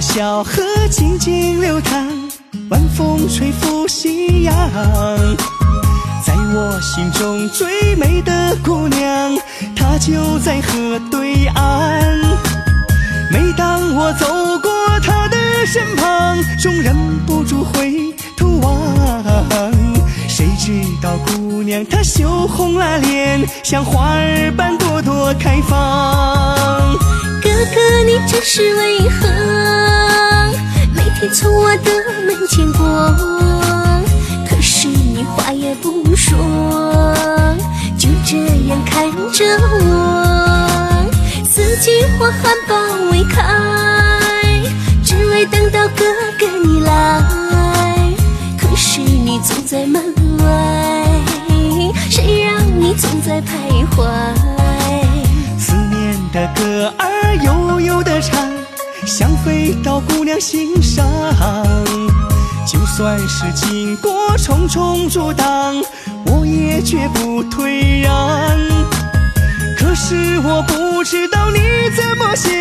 小河静静流淌，晚风吹拂夕阳。在我心中最美的姑娘，她就在河对岸。每当我走过她的身旁，总忍不住回头望。谁知道姑娘她羞红了脸，像花儿般朵朵开放。哥哥，你真是为何？着我。四季花含苞未开，只为等到哥哥你来。可是你总在门外，谁让你总在徘徊？思念的歌儿悠悠的唱，想飞到姑娘心上。就算是经过重重阻挡，我也绝不退让。知道你怎么想，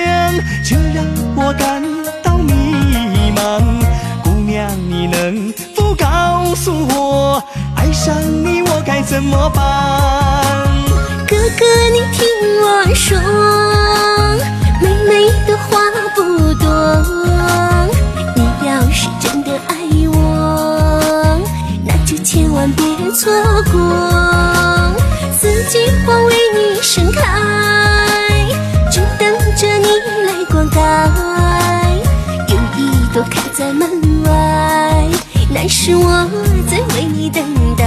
这让我感到迷茫。姑娘，你能否告诉我，爱上你我该怎么办？哥哥，你听我说，妹妹的话不多。你要是真的爱我，那就千万别错过。在门外，那是我在为你等待。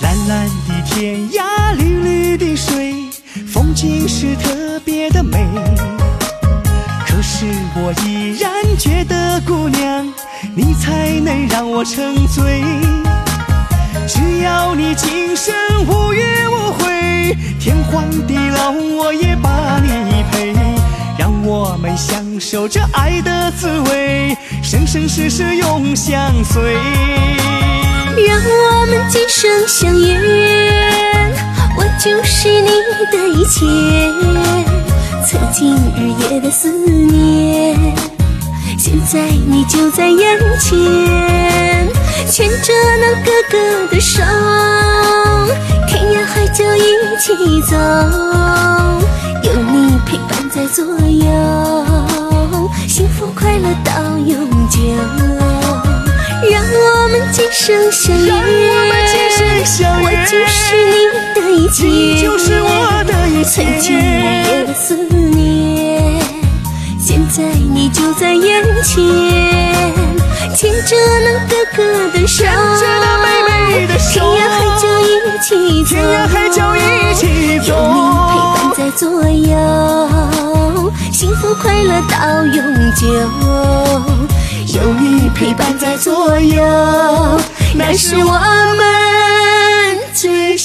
蓝蓝的天涯，绿绿的水，风景是特你才能让我沉醉。只要你今生无怨无悔，天荒地老我也把你陪。让我们享受这爱的滋味，生生世世永相随。让我们今生相约，我就是你的一切。曾经日夜的思念，现在你就在眼前，牵着那哥哥的手，天涯海角一起走，有你陪伴在左右，幸福快乐到永久。让我们今生相约，让我们今生相我就是你的一切，你就是我的一切就在眼前，牵着那哥哥的手，牵着那妹妹的手天涯海角一起走，天涯海角一起走有你陪伴在左右，幸福快乐到永久。有你陪伴在左右，那是我们最